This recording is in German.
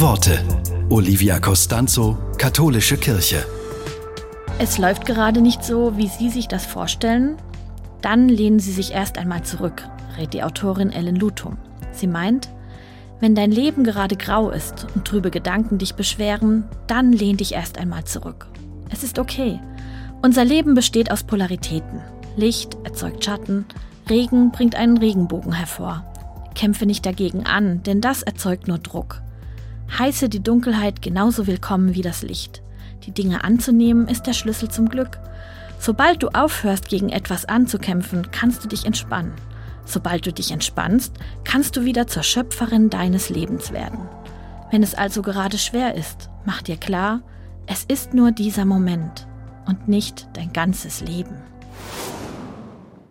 Worte. Olivia Costanzo, Katholische Kirche. Es läuft gerade nicht so, wie Sie sich das vorstellen? Dann lehnen Sie sich erst einmal zurück, rät die Autorin Ellen Lutum. Sie meint, wenn dein Leben gerade grau ist und trübe Gedanken dich beschweren, dann lehn dich erst einmal zurück. Es ist okay. Unser Leben besteht aus Polaritäten. Licht erzeugt Schatten, Regen bringt einen Regenbogen hervor. Kämpfe nicht dagegen an, denn das erzeugt nur Druck. Heiße die Dunkelheit genauso willkommen wie das Licht. Die Dinge anzunehmen ist der Schlüssel zum Glück. Sobald du aufhörst, gegen etwas anzukämpfen, kannst du dich entspannen. Sobald du dich entspannst, kannst du wieder zur Schöpferin deines Lebens werden. Wenn es also gerade schwer ist, mach dir klar, es ist nur dieser Moment und nicht dein ganzes Leben.